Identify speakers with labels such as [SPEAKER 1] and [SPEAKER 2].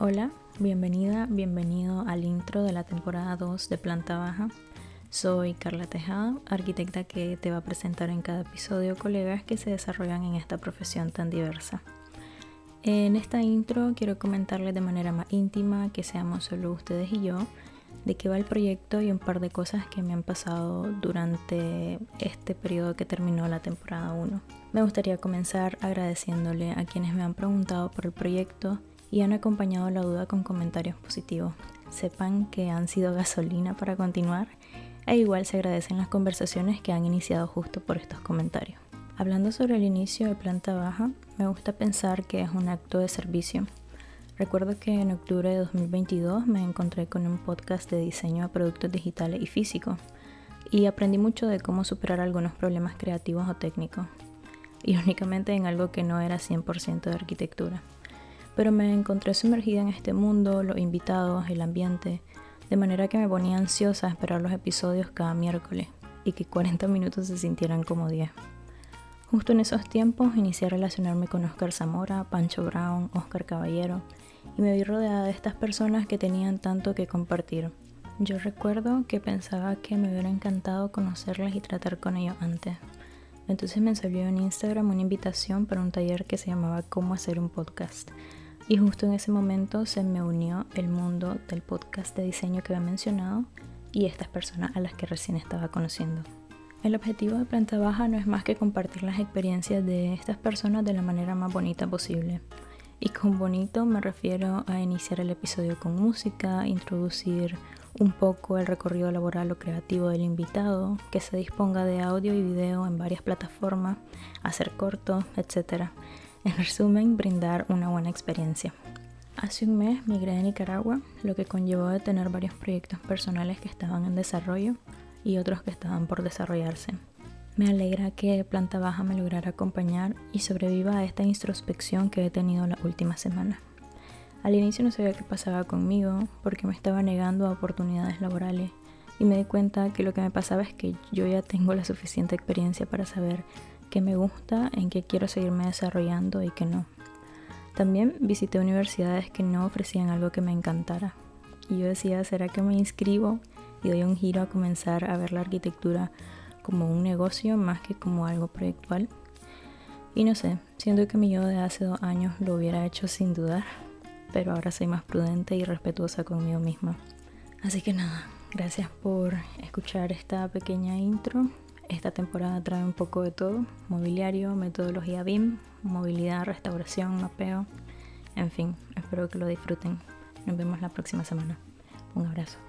[SPEAKER 1] Hola, bienvenida, bienvenido al intro de la temporada 2 de Planta Baja. Soy Carla Tejada, arquitecta que te va a presentar en cada episodio colegas que se desarrollan en esta profesión tan diversa. En esta intro quiero comentarles de manera más íntima que seamos solo ustedes y yo de qué va el proyecto y un par de cosas que me han pasado durante este periodo que terminó la temporada 1. Me gustaría comenzar agradeciéndole a quienes me han preguntado por el proyecto y han acompañado la duda con comentarios positivos. Sepan que han sido gasolina para continuar e igual se agradecen las conversaciones que han iniciado justo por estos comentarios. Hablando sobre el inicio de planta baja, me gusta pensar que es un acto de servicio. Recuerdo que en octubre de 2022 me encontré con un podcast de diseño de productos digitales y físicos y aprendí mucho de cómo superar algunos problemas creativos o técnicos, irónicamente en algo que no era 100% de arquitectura pero me encontré sumergida en este mundo, los invitados, el ambiente, de manera que me ponía ansiosa a esperar los episodios cada miércoles y que 40 minutos se sintieran como 10. Justo en esos tiempos inicié a relacionarme con Oscar Zamora, Pancho Brown, Oscar Caballero y me vi rodeada de estas personas que tenían tanto que compartir. Yo recuerdo que pensaba que me hubiera encantado conocerles y tratar con ellos antes. Entonces me salió en Instagram una invitación para un taller que se llamaba Cómo hacer un podcast y justo en ese momento se me unió el mundo del podcast de diseño que había mencionado y estas personas a las que recién estaba conociendo. El objetivo de Planta Baja no es más que compartir las experiencias de estas personas de la manera más bonita posible. Y con bonito me refiero a iniciar el episodio con música, introducir un poco el recorrido laboral o creativo del invitado, que se disponga de audio y video en varias plataformas, hacer cortos, etc. En resumen, brindar una buena experiencia. Hace un mes migré de Nicaragua, lo que conllevó de tener varios proyectos personales que estaban en desarrollo y otros que estaban por desarrollarse. Me alegra que Planta Baja me lograra acompañar y sobreviva a esta introspección que he tenido la última semana. Al inicio no sabía qué pasaba conmigo porque me estaba negando a oportunidades laborales y me di cuenta que lo que me pasaba es que yo ya tengo la suficiente experiencia para saber qué me gusta, en qué quiero seguirme desarrollando y qué no. También visité universidades que no ofrecían algo que me encantara. Y yo decía, ¿será que me inscribo y doy un giro a comenzar a ver la arquitectura como un negocio más que como algo proyectual? Y no sé, siento que mi yo de hace dos años lo hubiera hecho sin dudar, pero ahora soy más prudente y respetuosa conmigo misma. Así que nada, gracias por escuchar esta pequeña intro esta temporada trae un poco de todo, mobiliario, metodología BIM, movilidad, restauración, mapeo, en fin, espero que lo disfruten. Nos vemos la próxima semana. Un abrazo.